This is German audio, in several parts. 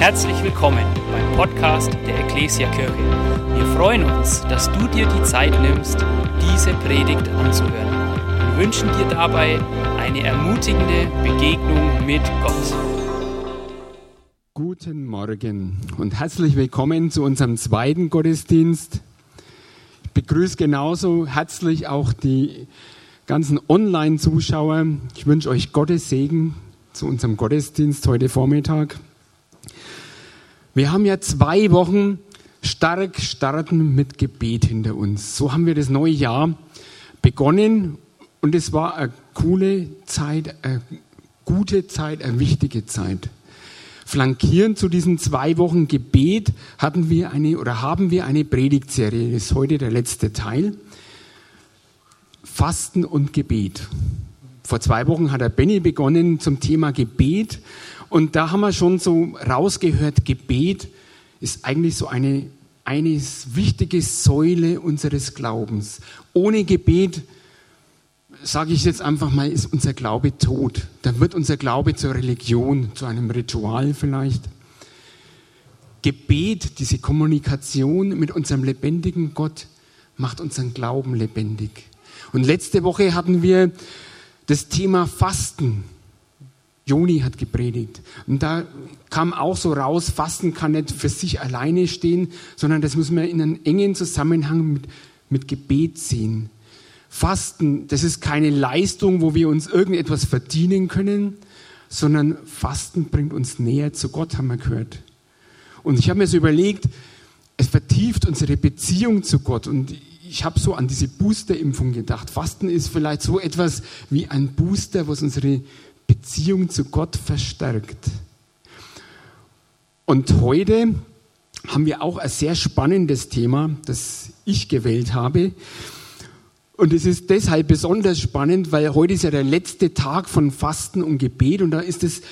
Herzlich willkommen beim Podcast der Ecclesia Kirche. Wir freuen uns, dass du dir die Zeit nimmst, diese Predigt anzuhören. Wir wünschen dir dabei eine ermutigende Begegnung mit Gott. Guten Morgen und herzlich willkommen zu unserem zweiten Gottesdienst. Ich begrüße genauso herzlich auch die ganzen Online-Zuschauer. Ich wünsche euch Gottes Segen zu unserem Gottesdienst heute Vormittag. Wir haben ja zwei Wochen stark starten mit Gebet hinter uns. So haben wir das neue Jahr begonnen und es war eine coole Zeit, eine gute Zeit, eine wichtige Zeit. Flankierend zu diesen zwei Wochen Gebet hatten wir eine oder haben wir eine Predigtserie. Das ist heute der letzte Teil. Fasten und Gebet. Vor zwei Wochen hat der Benny begonnen zum Thema Gebet und da haben wir schon so rausgehört, Gebet ist eigentlich so eine, eine wichtige Säule unseres Glaubens. Ohne Gebet, sage ich jetzt einfach mal, ist unser Glaube tot. Dann wird unser Glaube zur Religion, zu einem Ritual vielleicht. Gebet, diese Kommunikation mit unserem lebendigen Gott, macht unseren Glauben lebendig. Und letzte Woche hatten wir das Thema Fasten. Joni hat gepredigt. Und da kam auch so raus, Fasten kann nicht für sich alleine stehen, sondern das muss man in einem engen Zusammenhang mit, mit Gebet sehen. Fasten, das ist keine Leistung, wo wir uns irgendetwas verdienen können, sondern Fasten bringt uns näher zu Gott, haben wir gehört. Und ich habe mir so überlegt, es vertieft unsere Beziehung zu Gott. Und ich habe so an diese Boosterimpfung gedacht. Fasten ist vielleicht so etwas wie ein Booster, was unsere Beziehung zu Gott verstärkt. Und heute haben wir auch ein sehr spannendes Thema, das ich gewählt habe. Und es ist deshalb besonders spannend, weil heute ist ja der letzte Tag von Fasten und Gebet und da ist das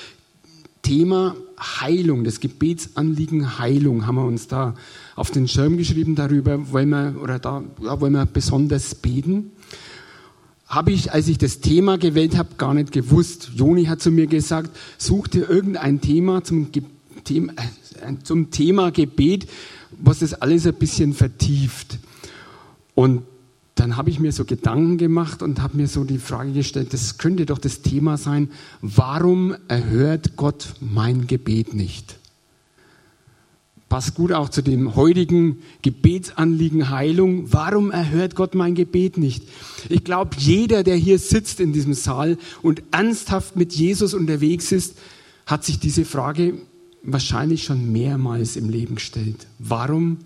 Thema Heilung, das Gebetsanliegen Heilung, haben wir uns da auf den Schirm geschrieben, darüber wollen wir, oder da ja, wollen wir besonders beten habe ich, als ich das Thema gewählt habe, gar nicht gewusst. Joni hat zu mir gesagt, such dir irgendein Thema zum, Ge Thema, äh, zum Thema Gebet, was das alles ein bisschen vertieft. Und dann habe ich mir so Gedanken gemacht und habe mir so die Frage gestellt, das könnte doch das Thema sein, warum erhört Gott mein Gebet nicht? Passt gut auch zu dem heutigen Gebetsanliegen Heilung. Warum erhört Gott mein Gebet nicht? Ich glaube, jeder, der hier sitzt in diesem Saal und ernsthaft mit Jesus unterwegs ist, hat sich diese Frage wahrscheinlich schon mehrmals im Leben gestellt. Warum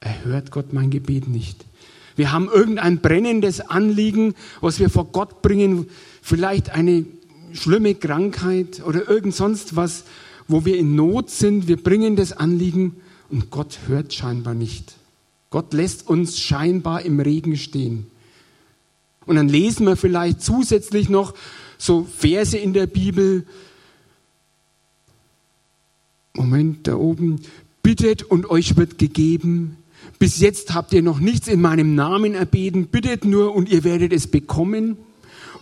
erhört Gott mein Gebet nicht? Wir haben irgendein brennendes Anliegen, was wir vor Gott bringen, vielleicht eine schlimme Krankheit oder irgend sonst was, wo wir in Not sind, wir bringen das Anliegen und Gott hört scheinbar nicht. Gott lässt uns scheinbar im Regen stehen. Und dann lesen wir vielleicht zusätzlich noch so Verse in der Bibel. Moment, da oben. Bittet und euch wird gegeben. Bis jetzt habt ihr noch nichts in meinem Namen erbeten. Bittet nur und ihr werdet es bekommen.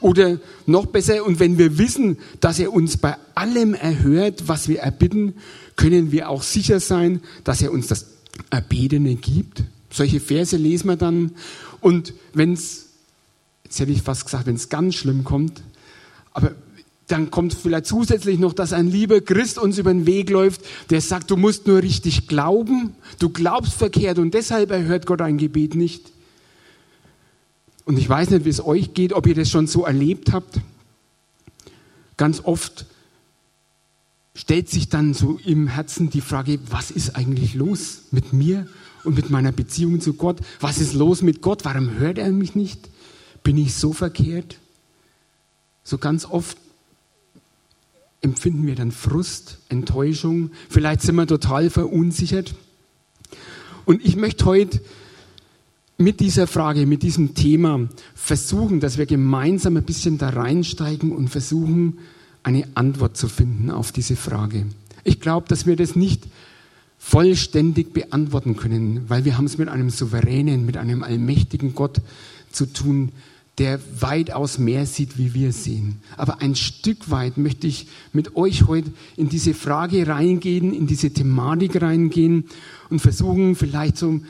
Oder noch besser, und wenn wir wissen, dass er uns bei allem erhört, was wir erbitten, können wir auch sicher sein, dass er uns das Erbetene gibt. Solche Verse lesen wir dann. Und wenn es, jetzt hätte ich fast gesagt, wenn es ganz schlimm kommt, aber dann kommt vielleicht zusätzlich noch, dass ein lieber Christ uns über den Weg läuft, der sagt, du musst nur richtig glauben, du glaubst verkehrt und deshalb erhört Gott ein Gebet nicht. Und ich weiß nicht, wie es euch geht, ob ihr das schon so erlebt habt. Ganz oft stellt sich dann so im Herzen die Frage, was ist eigentlich los mit mir und mit meiner Beziehung zu Gott? Was ist los mit Gott? Warum hört er mich nicht? Bin ich so verkehrt? So ganz oft empfinden wir dann Frust, Enttäuschung, vielleicht sind wir total verunsichert. Und ich möchte heute mit dieser Frage, mit diesem Thema versuchen, dass wir gemeinsam ein bisschen da reinsteigen und versuchen, eine Antwort zu finden auf diese Frage. Ich glaube, dass wir das nicht vollständig beantworten können, weil wir haben es mit einem souveränen, mit einem allmächtigen Gott zu tun, der weitaus mehr sieht, wie wir sehen. Aber ein Stück weit möchte ich mit euch heute in diese Frage reingehen, in diese Thematik reingehen und versuchen vielleicht so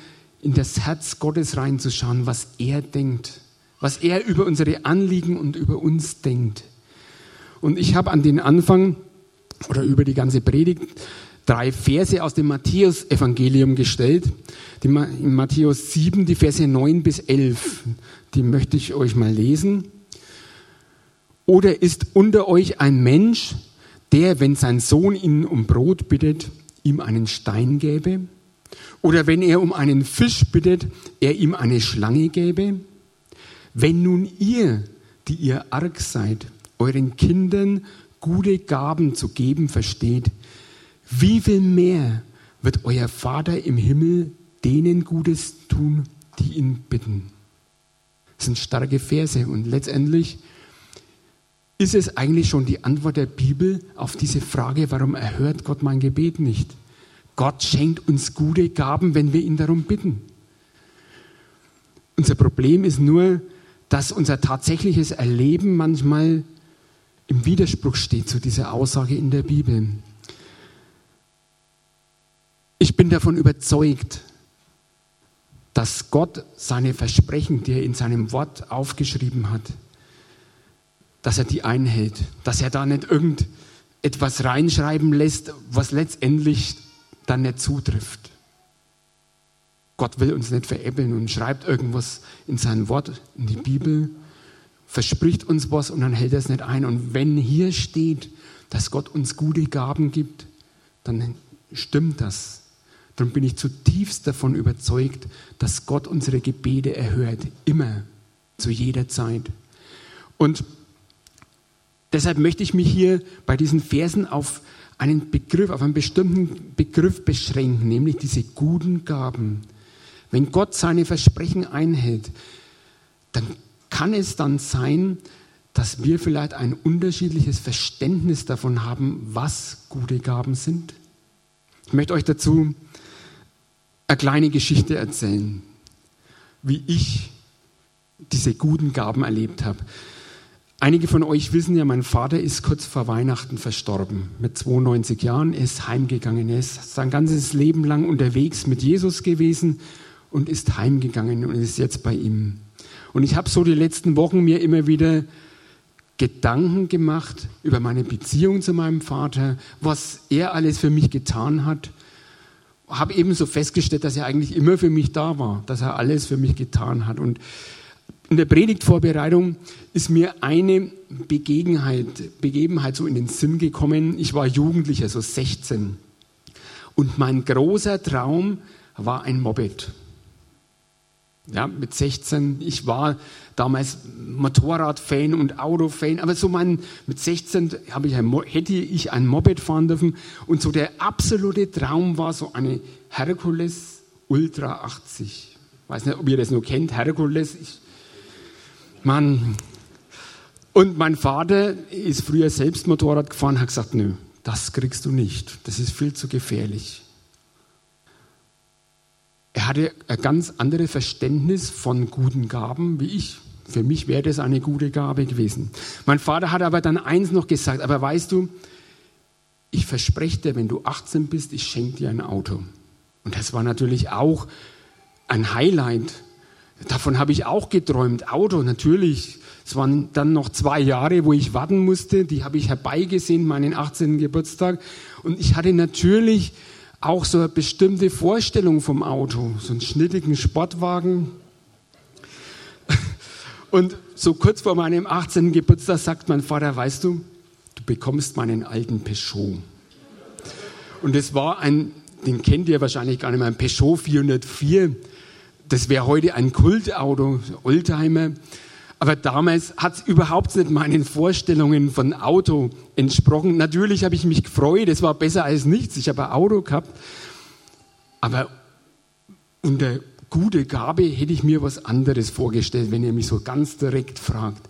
in das Herz Gottes reinzuschauen, was er denkt, was er über unsere Anliegen und über uns denkt. Und ich habe an den Anfang oder über die ganze Predigt drei Verse aus dem Matthäus-Evangelium gestellt. Die, in Matthäus 7, die Verse 9 bis 11. Die möchte ich euch mal lesen. Oder ist unter euch ein Mensch, der, wenn sein Sohn ihn um Brot bittet, ihm einen Stein gäbe? Oder wenn er um einen Fisch bittet, er ihm eine Schlange gäbe? Wenn nun ihr, die ihr arg seid, euren Kindern gute Gaben zu geben versteht, wie viel mehr wird euer Vater im Himmel denen Gutes tun, die ihn bitten? Das sind starke Verse und letztendlich ist es eigentlich schon die Antwort der Bibel auf diese Frage, warum erhört Gott mein Gebet nicht? Gott schenkt uns gute Gaben, wenn wir ihn darum bitten. Unser Problem ist nur, dass unser tatsächliches Erleben manchmal im Widerspruch steht zu dieser Aussage in der Bibel. Ich bin davon überzeugt, dass Gott seine Versprechen, die er in seinem Wort aufgeschrieben hat, dass er die einhält, dass er da nicht irgendetwas reinschreiben lässt, was letztendlich dann nicht zutrifft. Gott will uns nicht veräppeln und schreibt irgendwas in sein Wort, in die Bibel, verspricht uns was und dann hält er es nicht ein. Und wenn hier steht, dass Gott uns gute Gaben gibt, dann stimmt das. Darum bin ich zutiefst davon überzeugt, dass Gott unsere Gebete erhört, immer, zu jeder Zeit. Und deshalb möchte ich mich hier bei diesen Versen auf einen Begriff, auf einen bestimmten Begriff beschränken, nämlich diese guten Gaben. Wenn Gott seine Versprechen einhält, dann kann es dann sein, dass wir vielleicht ein unterschiedliches Verständnis davon haben, was gute Gaben sind. Ich möchte euch dazu eine kleine Geschichte erzählen, wie ich diese guten Gaben erlebt habe. Einige von euch wissen ja, mein Vater ist kurz vor Weihnachten verstorben, mit 92 Jahren, ist heimgegangen, er ist sein ganzes Leben lang unterwegs mit Jesus gewesen und ist heimgegangen und ist jetzt bei ihm. Und ich habe so die letzten Wochen mir immer wieder Gedanken gemacht über meine Beziehung zu meinem Vater, was er alles für mich getan hat habe ebenso festgestellt, dass er eigentlich immer für mich da war, dass er alles für mich getan hat. Und in der Predigtvorbereitung ist mir eine Begebenheit, Begebenheit so in den Sinn gekommen. Ich war Jugendlicher, so 16. Und mein großer Traum war ein Moped. Ja, mit 16, ich war damals Motorradfan und Autofan, aber so mein, mit 16 ich ein, hätte ich ein Moped fahren dürfen und so der absolute Traum war so eine Herkules Ultra 80. Ich weiß nicht, ob ihr das noch kennt, Herkules. Ich, Mann. Und mein Vater ist früher selbst Motorrad gefahren, hat gesagt, nö, das kriegst du nicht, das ist viel zu gefährlich. Er hatte ein ganz anderes Verständnis von guten Gaben wie ich. Für mich wäre das eine gute Gabe gewesen. Mein Vater hat aber dann eins noch gesagt, aber weißt du, ich verspreche dir, wenn du 18 bist, ich schenke dir ein Auto. Und das war natürlich auch ein Highlight. Davon habe ich auch geträumt. Auto, natürlich. Es waren dann noch zwei Jahre, wo ich warten musste. Die habe ich herbeigesehen, meinen 18. Geburtstag. Und ich hatte natürlich auch so eine bestimmte Vorstellung vom Auto, so einen schnittigen Sportwagen. Und so kurz vor meinem 18. Geburtstag sagt mein Vater, weißt du, du bekommst meinen alten Peugeot. Und es war ein, den kennt ihr wahrscheinlich gar nicht mehr, ein Peugeot 404. Das wäre heute ein Kultauto, Oldtimer. Aber damals hat es überhaupt nicht meinen Vorstellungen von Auto entsprochen. Natürlich habe ich mich gefreut, es war besser als nichts. Ich habe ein Auto gehabt. Aber unter gute Gabe hätte ich mir was anderes vorgestellt, wenn ihr mich so ganz direkt fragt.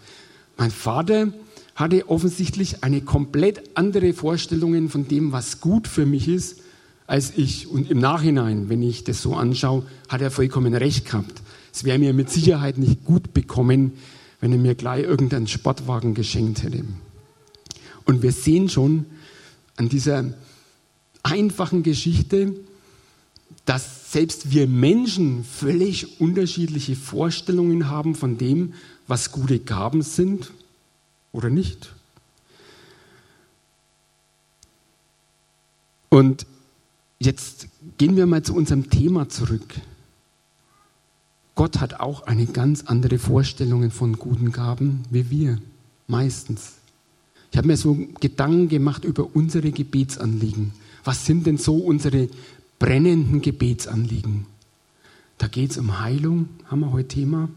Mein Vater hatte offensichtlich eine komplett andere Vorstellung von dem, was gut für mich ist, als ich. Und im Nachhinein, wenn ich das so anschaue, hat er vollkommen recht gehabt. Es wäre mir mit Sicherheit nicht gut bekommen, wenn er mir gleich irgendeinen Sportwagen geschenkt hätte. Und wir sehen schon an dieser einfachen Geschichte, dass selbst wir Menschen völlig unterschiedliche Vorstellungen haben von dem, was gute Gaben sind oder nicht. Und jetzt gehen wir mal zu unserem Thema zurück. Gott hat auch eine ganz andere Vorstellung von guten Gaben wie wir, meistens. Ich habe mir so Gedanken gemacht über unsere Gebetsanliegen. Was sind denn so unsere brennenden Gebetsanliegen? Da geht es um Heilung, haben wir heute Thema.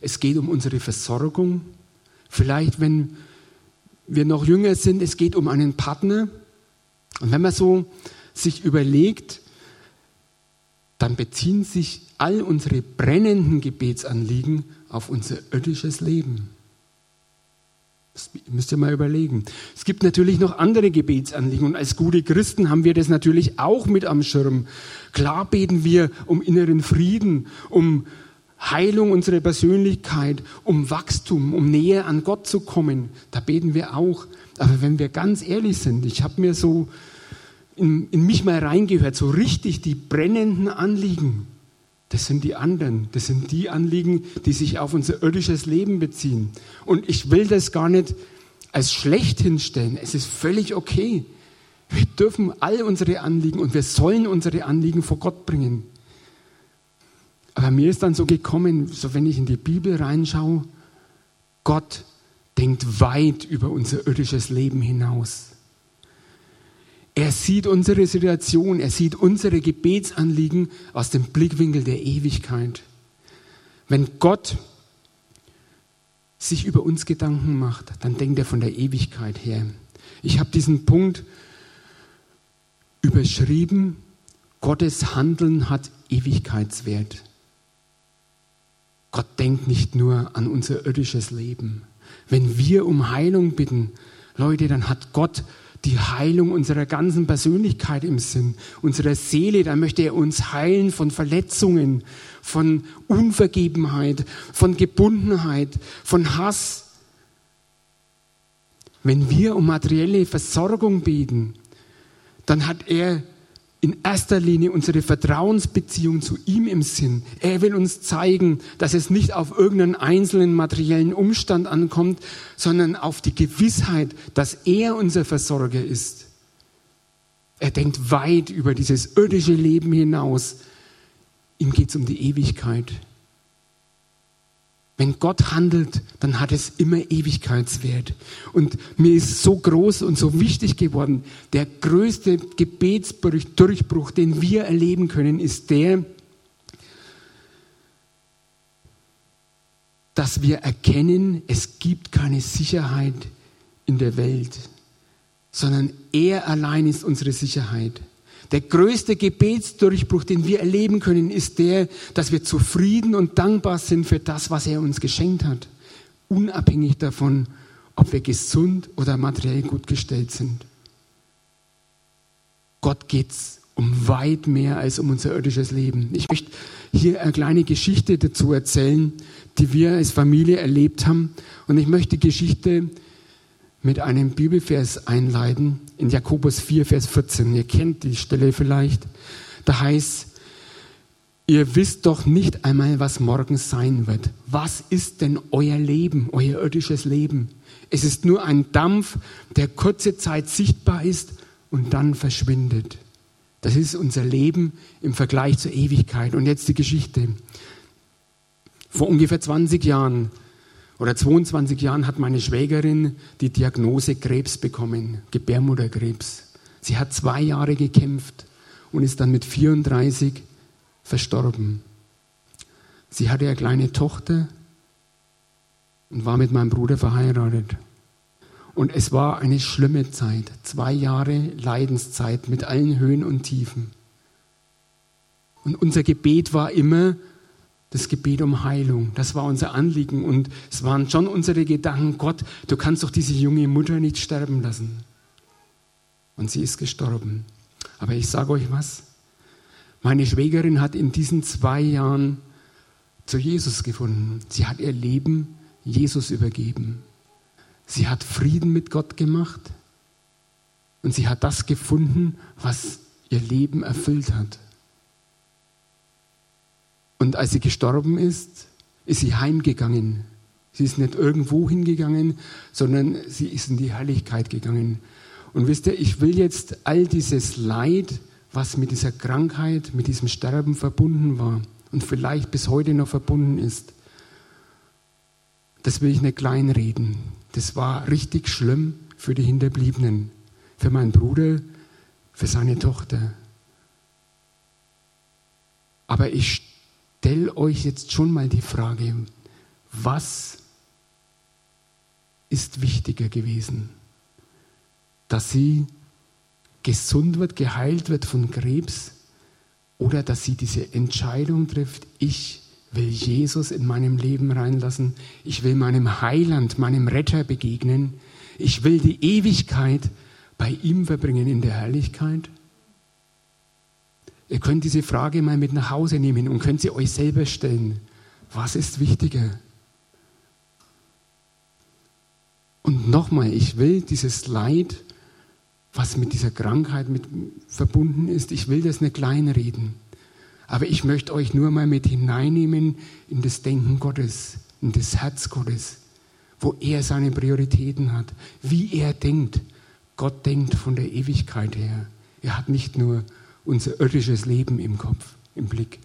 Es geht um unsere Versorgung. Vielleicht, wenn wir noch jünger sind, es geht um einen Partner. Und wenn man so sich überlegt, dann beziehen sich all unsere brennenden Gebetsanliegen auf unser irdisches Leben. Das müsst ihr mal überlegen. Es gibt natürlich noch andere Gebetsanliegen und als gute Christen haben wir das natürlich auch mit am Schirm. Klar beten wir um inneren Frieden, um Heilung unserer Persönlichkeit, um Wachstum, um näher an Gott zu kommen. Da beten wir auch. Aber wenn wir ganz ehrlich sind, ich habe mir so in, in mich mal reingehört, so richtig die brennenden Anliegen, das sind die anderen. Das sind die Anliegen, die sich auf unser irdisches Leben beziehen. Und ich will das gar nicht als schlecht hinstellen. Es ist völlig okay. Wir dürfen all unsere Anliegen und wir sollen unsere Anliegen vor Gott bringen. Aber mir ist dann so gekommen, so wenn ich in die Bibel reinschaue, Gott denkt weit über unser irdisches Leben hinaus. Er sieht unsere Situation, er sieht unsere Gebetsanliegen aus dem Blickwinkel der Ewigkeit. Wenn Gott sich über uns Gedanken macht, dann denkt er von der Ewigkeit her. Ich habe diesen Punkt überschrieben, Gottes Handeln hat Ewigkeitswert. Gott denkt nicht nur an unser irdisches Leben. Wenn wir um Heilung bitten, Leute, dann hat Gott die Heilung unserer ganzen Persönlichkeit im Sinn, unserer Seele. Da möchte er uns heilen von Verletzungen, von Unvergebenheit, von Gebundenheit, von Hass. Wenn wir um materielle Versorgung beten, dann hat er in erster Linie unsere Vertrauensbeziehung zu ihm im Sinn. Er will uns zeigen, dass es nicht auf irgendeinen einzelnen materiellen Umstand ankommt, sondern auf die Gewissheit, dass er unser Versorger ist. Er denkt weit über dieses irdische Leben hinaus. Ihm geht es um die Ewigkeit. Wenn Gott handelt, dann hat es immer Ewigkeitswert. Und mir ist so groß und so wichtig geworden, der größte Gebetsdurchbruch, den wir erleben können, ist der, dass wir erkennen, es gibt keine Sicherheit in der Welt, sondern er allein ist unsere Sicherheit. Der größte Gebetsdurchbruch, den wir erleben können, ist der, dass wir zufrieden und dankbar sind für das, was er uns geschenkt hat. Unabhängig davon, ob wir gesund oder materiell gut gestellt sind. Gott geht's um weit mehr als um unser irdisches Leben. Ich möchte hier eine kleine Geschichte dazu erzählen, die wir als Familie erlebt haben. Und ich möchte die Geschichte mit einem Bibelvers einleiten, in Jakobus 4, Vers 14. Ihr kennt die Stelle vielleicht. Da heißt, ihr wisst doch nicht einmal, was morgen sein wird. Was ist denn euer Leben, euer irdisches Leben? Es ist nur ein Dampf, der kurze Zeit sichtbar ist und dann verschwindet. Das ist unser Leben im Vergleich zur Ewigkeit. Und jetzt die Geschichte. Vor ungefähr 20 Jahren oder 22 Jahren hat meine Schwägerin die Diagnose Krebs bekommen, Gebärmutterkrebs. Sie hat zwei Jahre gekämpft und ist dann mit 34 verstorben. Sie hatte eine kleine Tochter und war mit meinem Bruder verheiratet. Und es war eine schlimme Zeit, zwei Jahre Leidenszeit mit allen Höhen und Tiefen. Und unser Gebet war immer, das Gebet um Heilung. Das war unser Anliegen und es waren schon unsere Gedanken, Gott, du kannst doch diese junge Mutter nicht sterben lassen. Und sie ist gestorben. Aber ich sage euch was, meine Schwägerin hat in diesen zwei Jahren zu Jesus gefunden. Sie hat ihr Leben Jesus übergeben. Sie hat Frieden mit Gott gemacht und sie hat das gefunden, was ihr Leben erfüllt hat. Und als sie gestorben ist, ist sie heimgegangen. Sie ist nicht irgendwo hingegangen, sondern sie ist in die Herrlichkeit gegangen. Und wisst ihr, ich will jetzt all dieses Leid, was mit dieser Krankheit, mit diesem Sterben verbunden war und vielleicht bis heute noch verbunden ist, das will ich nicht kleinreden. Das war richtig schlimm für die Hinterbliebenen, für meinen Bruder, für seine Tochter. Aber ich stelle euch jetzt schon mal die Frage, was ist wichtiger gewesen? Dass sie gesund wird, geheilt wird von Krebs oder dass sie diese Entscheidung trifft, ich will Jesus in meinem Leben reinlassen, ich will meinem Heiland, meinem Retter begegnen, ich will die Ewigkeit bei ihm verbringen in der Herrlichkeit. Ihr könnt diese Frage mal mit nach Hause nehmen und könnt sie euch selber stellen. Was ist wichtiger? Und nochmal, ich will dieses Leid, was mit dieser Krankheit mit verbunden ist, ich will das nicht kleinreden. Aber ich möchte euch nur mal mit hineinnehmen in das Denken Gottes, in das Herz Gottes, wo er seine Prioritäten hat, wie er denkt. Gott denkt von der Ewigkeit her. Er hat nicht nur unser irdisches Leben im Kopf, im Blick.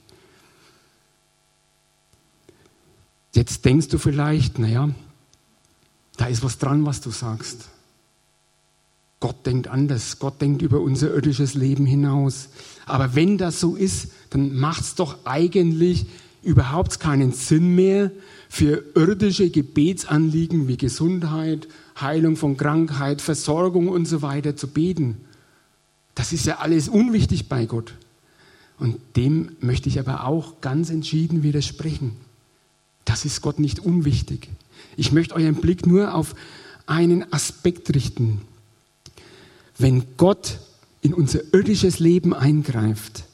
Jetzt denkst du vielleicht, naja, da ist was dran, was du sagst. Gott denkt anders. Gott denkt über unser irdisches Leben hinaus. Aber wenn das so ist, dann macht es doch eigentlich überhaupt keinen Sinn mehr, für irdische Gebetsanliegen wie Gesundheit, Heilung von Krankheit, Versorgung und so weiter zu beten. Das ist ja alles unwichtig bei Gott. Und dem möchte ich aber auch ganz entschieden widersprechen. Das ist Gott nicht unwichtig. Ich möchte euren Blick nur auf einen Aspekt richten, wenn Gott in unser irdisches Leben eingreift,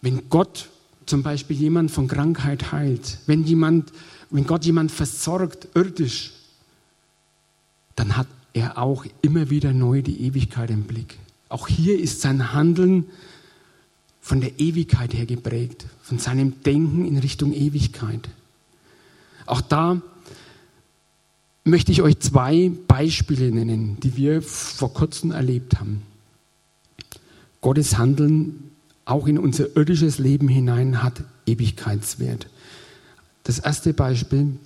wenn Gott zum Beispiel jemand von Krankheit heilt, wenn, jemand, wenn Gott jemand versorgt irdisch, dann hat er auch immer wieder neu die Ewigkeit im Blick. Auch hier ist sein Handeln von der Ewigkeit her geprägt, von seinem Denken in Richtung Ewigkeit. Auch da möchte ich euch zwei Beispiele nennen, die wir vor kurzem erlebt haben. Gottes Handeln auch in unser irdisches Leben hinein hat Ewigkeitswert. Das erste Beispiel,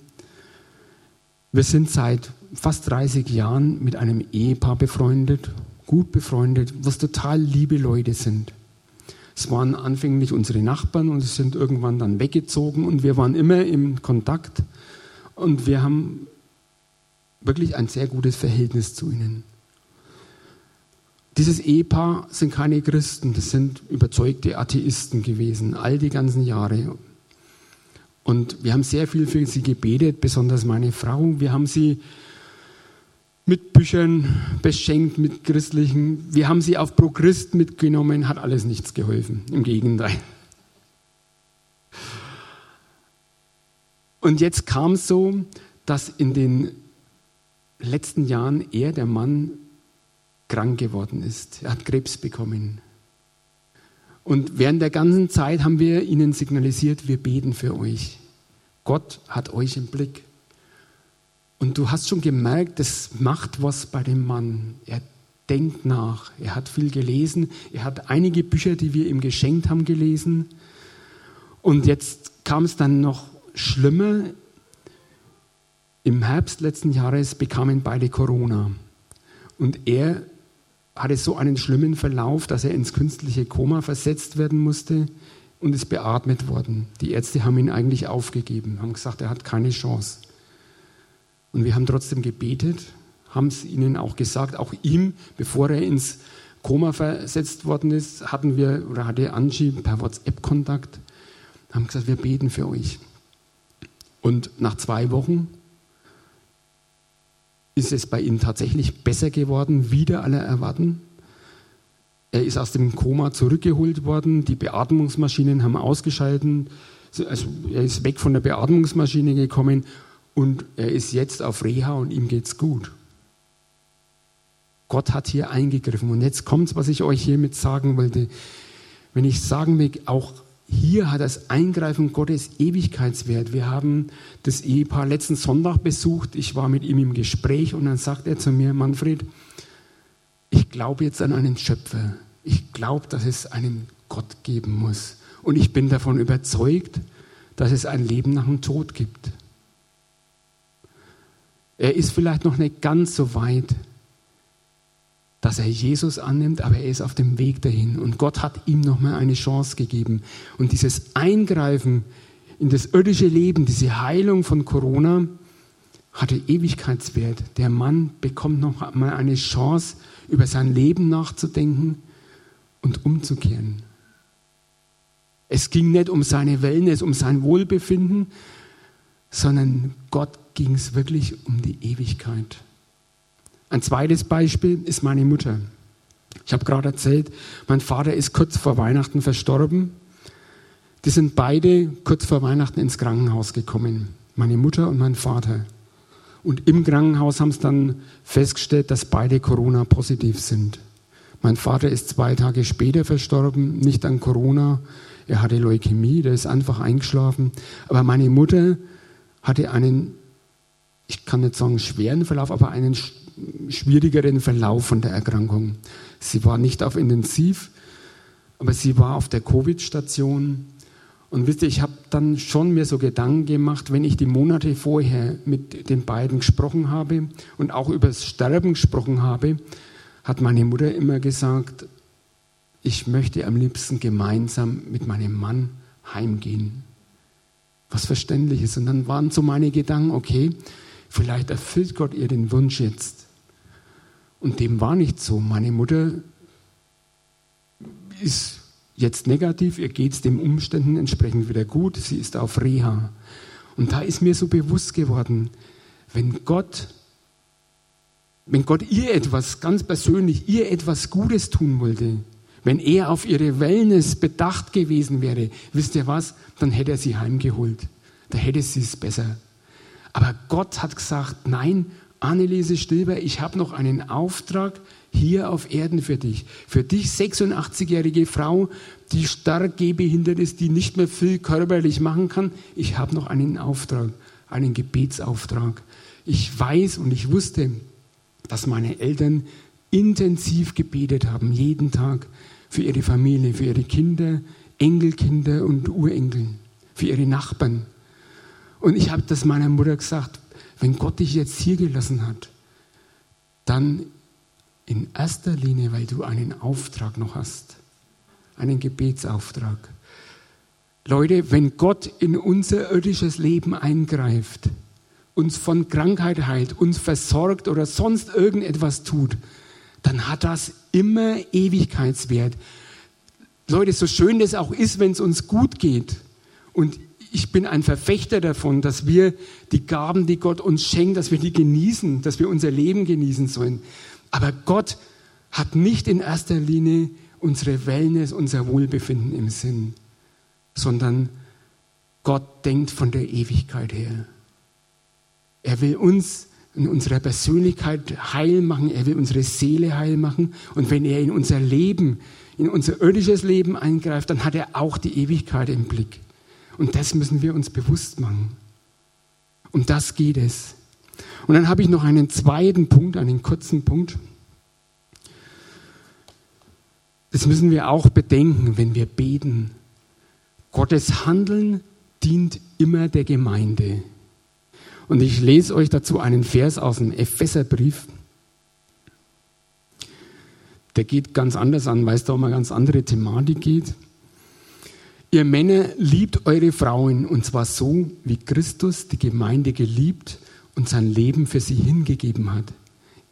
wir sind seit fast 30 Jahren mit einem Ehepaar befreundet, gut befreundet, was total liebe Leute sind. Es waren anfänglich unsere Nachbarn und sie sind irgendwann dann weggezogen und wir waren immer im Kontakt und wir haben wirklich ein sehr gutes Verhältnis zu ihnen. Dieses Ehepaar sind keine Christen, das sind überzeugte Atheisten gewesen, all die ganzen Jahre. Und wir haben sehr viel für sie gebetet, besonders meine Frau. Wir haben sie mit Büchern beschenkt, mit christlichen. Wir haben sie auf Pro-Christ mitgenommen, hat alles nichts geholfen. Im Gegenteil. Und jetzt kam es so, dass in den letzten Jahren er, der Mann, krank geworden ist. Er hat Krebs bekommen. Und während der ganzen Zeit haben wir ihnen signalisiert, wir beten für euch. Gott hat euch im Blick. Und du hast schon gemerkt, das macht was bei dem Mann. Er denkt nach. Er hat viel gelesen. Er hat einige Bücher, die wir ihm geschenkt haben, gelesen. Und jetzt kam es dann noch schlimmer. Im Herbst letzten Jahres bekamen beide Corona. Und er hatte so einen schlimmen Verlauf, dass er ins künstliche Koma versetzt werden musste und ist beatmet worden. Die Ärzte haben ihn eigentlich aufgegeben, haben gesagt, er hat keine Chance. Und wir haben trotzdem gebetet, haben es ihnen auch gesagt, auch ihm, bevor er ins Koma versetzt worden ist, hatten wir oder hatte Angie per WhatsApp Kontakt, haben gesagt, wir beten für euch. Und nach zwei Wochen ist es bei ihm tatsächlich besser geworden, wieder aller erwarten. Er ist aus dem Koma zurückgeholt worden, die Beatmungsmaschinen haben ausgeschalten, also er ist weg von der Beatmungsmaschine gekommen und er ist jetzt auf Reha und ihm geht's gut. Gott hat hier eingegriffen. Und jetzt kommt, was ich euch hiermit sagen wollte. Wenn ich sagen will, auch hier hat das Eingreifen Gottes Ewigkeitswert. Wir haben das Ehepaar letzten Sonntag besucht. Ich war mit ihm im Gespräch und dann sagt er zu mir, Manfred, ich glaube jetzt an einen Schöpfer. Ich glaube, dass es einen Gott geben muss. Und ich bin davon überzeugt, dass es ein Leben nach dem Tod gibt. Er ist vielleicht noch nicht ganz so weit, dass er Jesus annimmt, aber er ist auf dem Weg dahin. Und Gott hat ihm nochmal eine Chance gegeben. Und dieses Eingreifen in das irdische Leben, diese Heilung von Corona, hatte Ewigkeitswert. Der Mann bekommt noch mal eine Chance, über sein Leben nachzudenken und umzukehren. Es ging nicht um seine Wellness, um sein Wohlbefinden, sondern Gott ging es wirklich um die Ewigkeit. Ein zweites Beispiel ist meine Mutter. Ich habe gerade erzählt, mein Vater ist kurz vor Weihnachten verstorben. Die sind beide kurz vor Weihnachten ins Krankenhaus gekommen, meine Mutter und mein Vater. Und im Krankenhaus haben sie dann festgestellt, dass beide Corona-positiv sind. Mein Vater ist zwei Tage später verstorben, nicht an Corona. Er hatte Leukämie, der ist einfach eingeschlafen. Aber meine Mutter hatte einen, ich kann nicht sagen schweren Verlauf, aber einen schwierigeren Verlauf von der Erkrankung. Sie war nicht auf Intensiv, aber sie war auf der Covid-Station. Und wisst ihr, ich habe dann schon mir so Gedanken gemacht, wenn ich die Monate vorher mit den beiden gesprochen habe und auch über das Sterben gesprochen habe, hat meine Mutter immer gesagt, ich möchte am liebsten gemeinsam mit meinem Mann heimgehen. Was verständlich ist. Und dann waren so meine Gedanken, okay, vielleicht erfüllt Gott ihr den Wunsch jetzt. Und dem war nicht so. Meine Mutter ist jetzt negativ, ihr geht es den Umständen entsprechend wieder gut, sie ist auf Reha. Und da ist mir so bewusst geworden, wenn Gott, wenn Gott ihr etwas ganz persönlich, ihr etwas Gutes tun wollte, wenn er auf ihre Wellness bedacht gewesen wäre, wisst ihr was, dann hätte er sie heimgeholt. Da hätte sie es besser. Aber Gott hat gesagt, nein, Anneliese Stilber, ich habe noch einen Auftrag hier auf Erden für dich. Für dich 86-jährige Frau, die stark gehbehindert ist, die nicht mehr viel körperlich machen kann. Ich habe noch einen Auftrag, einen Gebetsauftrag. Ich weiß und ich wusste, dass meine Eltern intensiv gebetet haben, jeden Tag für ihre Familie, für ihre Kinder, Enkelkinder und Urenkel, für ihre Nachbarn. Und ich habe das meiner Mutter gesagt, wenn Gott dich jetzt hier gelassen hat, dann in erster Linie, weil du einen Auftrag noch hast, einen Gebetsauftrag. Leute, wenn Gott in unser irdisches Leben eingreift, uns von Krankheit heilt, uns versorgt oder sonst irgendetwas tut, dann hat das immer Ewigkeitswert. Leute, so schön das auch ist, wenn es uns gut geht und ich bin ein Verfechter davon, dass wir die Gaben, die Gott uns schenkt, dass wir die genießen, dass wir unser Leben genießen sollen. Aber Gott hat nicht in erster Linie unsere Wellness, unser Wohlbefinden im Sinn, sondern Gott denkt von der Ewigkeit her. Er will uns in unserer Persönlichkeit heil machen, er will unsere Seele heil machen. Und wenn er in unser Leben, in unser irdisches Leben eingreift, dann hat er auch die Ewigkeit im Blick. Und das müssen wir uns bewusst machen. Um das geht es. Und dann habe ich noch einen zweiten Punkt, einen kurzen Punkt. Das müssen wir auch bedenken, wenn wir beten. Gottes Handeln dient immer der Gemeinde. Und ich lese euch dazu einen Vers aus dem Epheserbrief. Der geht ganz anders an, weil es da um eine ganz andere Thematik geht. Ihr Männer liebt eure Frauen und zwar so, wie Christus die Gemeinde geliebt und sein Leben für sie hingegeben hat.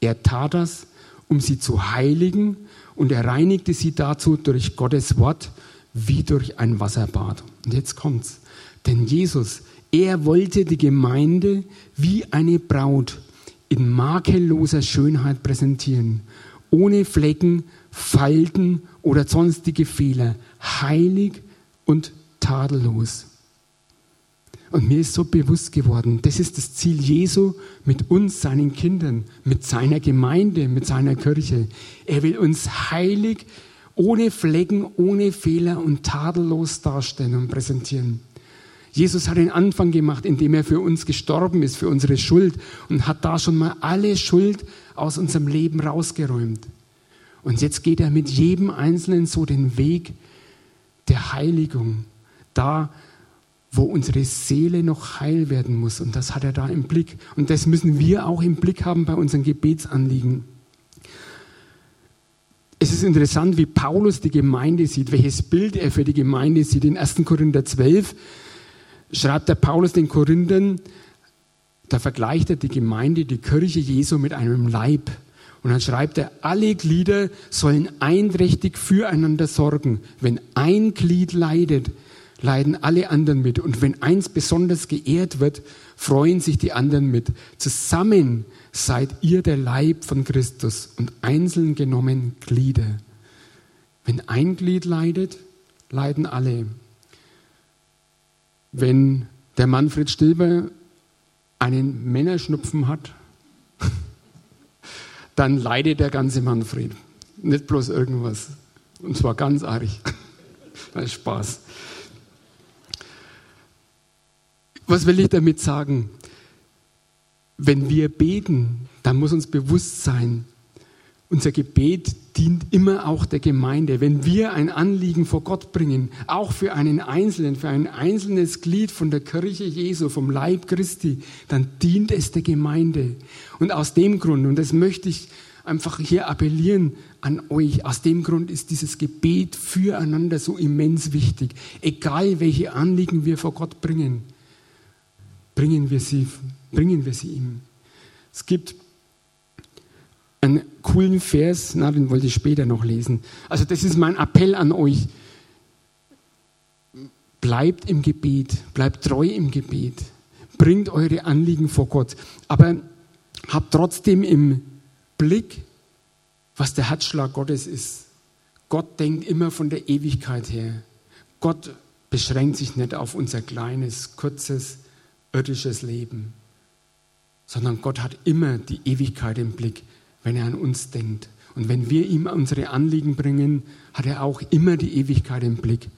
Er tat das, um sie zu heiligen und er reinigte sie dazu durch Gottes Wort wie durch ein Wasserbad. Und jetzt kommt's. Denn Jesus, er wollte die Gemeinde wie eine Braut in makelloser Schönheit präsentieren, ohne Flecken, Falten oder sonstige Fehler, heilig und tadellos. Und mir ist so bewusst geworden, das ist das Ziel Jesu mit uns, seinen Kindern, mit seiner Gemeinde, mit seiner Kirche. Er will uns heilig, ohne Flecken, ohne Fehler und tadellos darstellen und präsentieren. Jesus hat den Anfang gemacht, indem er für uns gestorben ist, für unsere Schuld und hat da schon mal alle Schuld aus unserem Leben rausgeräumt. Und jetzt geht er mit jedem Einzelnen so den Weg der Heiligung, da wo unsere Seele noch heil werden muss. Und das hat er da im Blick. Und das müssen wir auch im Blick haben bei unseren Gebetsanliegen. Es ist interessant, wie Paulus die Gemeinde sieht, welches Bild er für die Gemeinde sieht. In 1. Korinther 12 schreibt der Paulus den Korinthern, da vergleicht er die Gemeinde, die Kirche Jesu mit einem Leib. Und dann schreibt er, alle Glieder sollen einträchtig füreinander sorgen. Wenn ein Glied leidet, leiden alle anderen mit. Und wenn eins besonders geehrt wird, freuen sich die anderen mit. Zusammen seid ihr der Leib von Christus und einzeln genommen Glieder. Wenn ein Glied leidet, leiden alle. Wenn der Manfred Stilber einen Männerschnupfen hat, dann leidet der ganze Manfred. Nicht bloß irgendwas. Und zwar ganz arg. Das ist Spaß. Was will ich damit sagen? Wenn wir beten, dann muss uns bewusst sein, unser Gebet dient immer auch der Gemeinde. Wenn wir ein Anliegen vor Gott bringen, auch für einen Einzelnen, für ein einzelnes Glied von der Kirche Jesu, vom Leib Christi, dann dient es der Gemeinde. Und aus dem Grund, und das möchte ich einfach hier appellieren an euch, aus dem Grund ist dieses Gebet füreinander so immens wichtig. Egal welche Anliegen wir vor Gott bringen bringen wir sie, bringen wir sie ihm. Es gibt einen coolen Vers, na, den wollte ich später noch lesen. Also das ist mein Appell an euch. Bleibt im Gebet, bleibt treu im Gebet, bringt eure Anliegen vor Gott, aber habt trotzdem im Blick, was der Herzschlag Gottes ist. Gott denkt immer von der Ewigkeit her. Gott beschränkt sich nicht auf unser kleines, kurzes, irdisches Leben, sondern Gott hat immer die Ewigkeit im Blick, wenn er an uns denkt. Und wenn wir ihm unsere Anliegen bringen, hat er auch immer die Ewigkeit im Blick.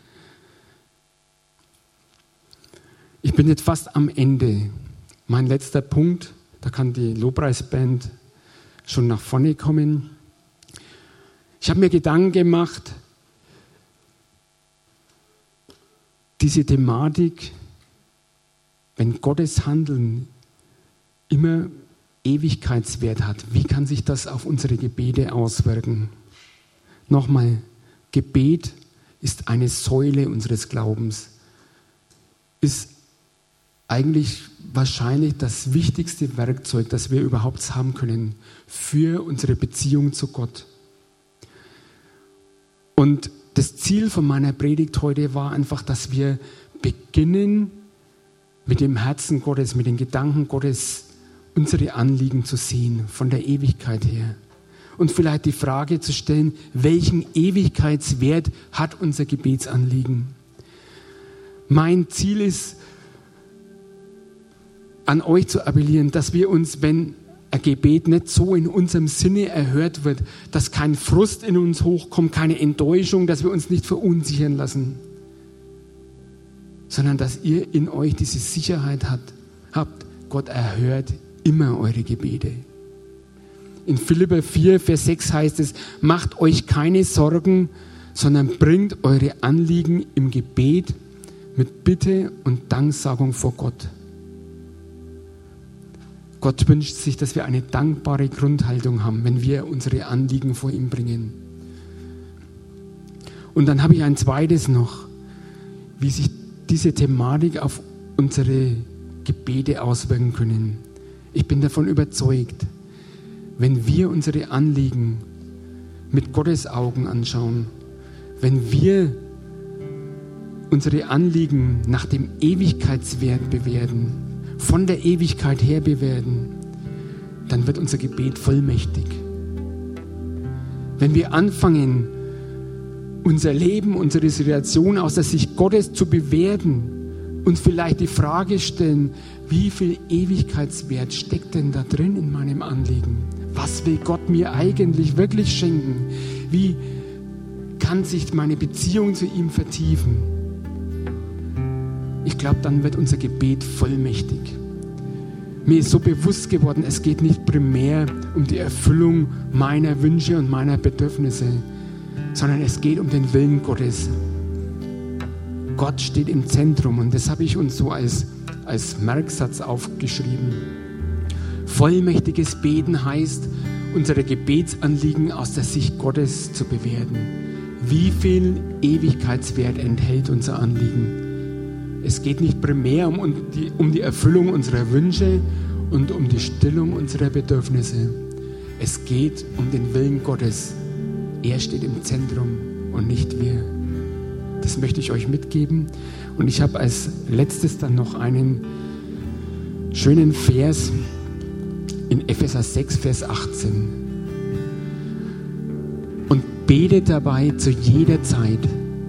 Ich bin jetzt fast am Ende. Mein letzter Punkt, da kann die Lobpreisband schon nach vorne kommen. Ich habe mir Gedanken gemacht, diese Thematik wenn Gottes Handeln immer Ewigkeitswert hat, wie kann sich das auf unsere Gebete auswirken? Nochmal, Gebet ist eine Säule unseres Glaubens, ist eigentlich wahrscheinlich das wichtigste Werkzeug, das wir überhaupt haben können für unsere Beziehung zu Gott. Und das Ziel von meiner Predigt heute war einfach, dass wir beginnen, mit dem Herzen Gottes, mit den Gedanken Gottes unsere Anliegen zu sehen, von der Ewigkeit her. Und vielleicht die Frage zu stellen, welchen Ewigkeitswert hat unser Gebetsanliegen? Mein Ziel ist, an euch zu appellieren, dass wir uns, wenn ein Gebet nicht so in unserem Sinne erhört wird, dass kein Frust in uns hochkommt, keine Enttäuschung, dass wir uns nicht verunsichern lassen sondern dass ihr in euch diese Sicherheit habt, Gott erhört immer eure Gebete. In Philipper 4, Vers 6 heißt es, macht euch keine Sorgen, sondern bringt eure Anliegen im Gebet mit Bitte und Danksagung vor Gott. Gott wünscht sich, dass wir eine dankbare Grundhaltung haben, wenn wir unsere Anliegen vor ihm bringen. Und dann habe ich ein zweites noch, wie sich diese Thematik auf unsere Gebete auswirken können. Ich bin davon überzeugt, wenn wir unsere Anliegen mit Gottes Augen anschauen, wenn wir unsere Anliegen nach dem Ewigkeitswert bewerten, von der Ewigkeit her bewerten, dann wird unser Gebet vollmächtig. Wenn wir anfangen, unser Leben, unsere Situation aus der Sicht Gottes zu bewerten, uns vielleicht die Frage stellen, wie viel Ewigkeitswert steckt denn da drin in meinem Anliegen? Was will Gott mir eigentlich wirklich schenken? Wie kann sich meine Beziehung zu ihm vertiefen? Ich glaube, dann wird unser Gebet vollmächtig. Mir ist so bewusst geworden, es geht nicht primär um die Erfüllung meiner Wünsche und meiner Bedürfnisse, sondern es geht um den Willen Gottes. Gott steht im Zentrum und das habe ich uns so als, als Merksatz aufgeschrieben. Vollmächtiges Beten heißt, unsere Gebetsanliegen aus der Sicht Gottes zu bewerten. Wie viel Ewigkeitswert enthält unser Anliegen? Es geht nicht primär um die, um die Erfüllung unserer Wünsche und um die Stillung unserer Bedürfnisse. Es geht um den Willen Gottes. Er steht im Zentrum und nicht wir. Das möchte ich euch mitgeben. Und ich habe als letztes dann noch einen schönen Vers in Epheser 6, Vers 18. Und betet dabei zu jeder Zeit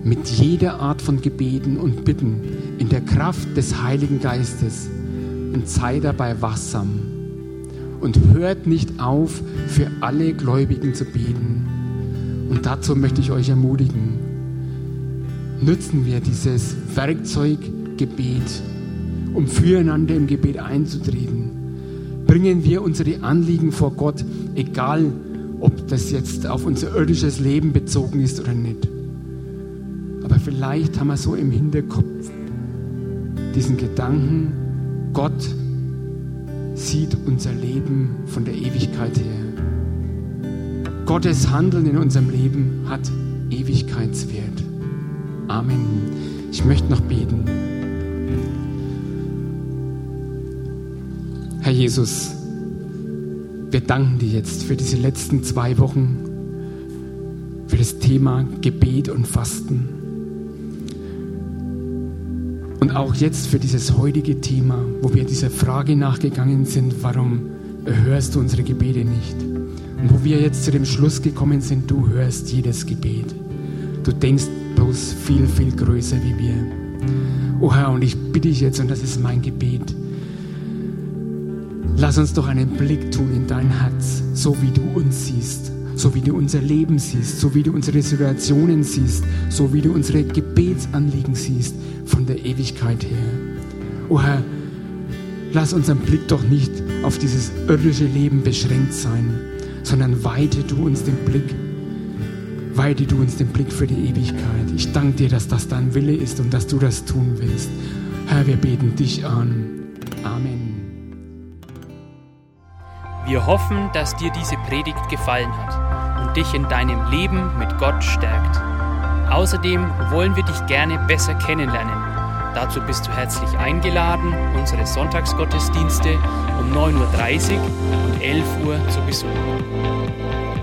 mit jeder Art von Gebeten und Bitten in der Kraft des Heiligen Geistes und sei dabei wachsam und hört nicht auf, für alle Gläubigen zu beten. Und dazu möchte ich euch ermutigen, nutzen wir dieses Werkzeug Gebet, um füreinander im Gebet einzutreten. Bringen wir unsere Anliegen vor Gott, egal ob das jetzt auf unser irdisches Leben bezogen ist oder nicht. Aber vielleicht haben wir so im Hinterkopf diesen Gedanken, Gott sieht unser Leben von der Ewigkeit her. Gottes Handeln in unserem Leben hat Ewigkeitswert. Amen. Ich möchte noch beten. Herr Jesus, wir danken dir jetzt für diese letzten zwei Wochen, für das Thema Gebet und Fasten. Und auch jetzt für dieses heutige Thema, wo wir dieser Frage nachgegangen sind, warum hörst du unsere Gebete nicht? Und wo wir jetzt zu dem Schluss gekommen sind, du hörst jedes Gebet. Du denkst bloß viel, viel größer wie wir. Oh Herr, und ich bitte dich jetzt, und das ist mein Gebet, lass uns doch einen Blick tun in dein Herz, so wie du uns siehst, so wie du unser Leben siehst, so wie du unsere Situationen siehst, so wie du unsere Gebetsanliegen siehst von der Ewigkeit her. Oh Herr, lass unseren Blick doch nicht auf dieses irdische Leben beschränkt sein, sondern weite du uns den Blick weite du uns den Blick für die Ewigkeit. Ich danke dir, dass das dein Wille ist und dass du das tun willst. Herr, wir beten dich an. Amen. Wir hoffen, dass dir diese Predigt gefallen hat und dich in deinem Leben mit Gott stärkt. Außerdem wollen wir dich gerne besser kennenlernen. Dazu bist du herzlich eingeladen, unsere Sonntagsgottesdienste um 9.30 Uhr und 11 Uhr zu besuchen.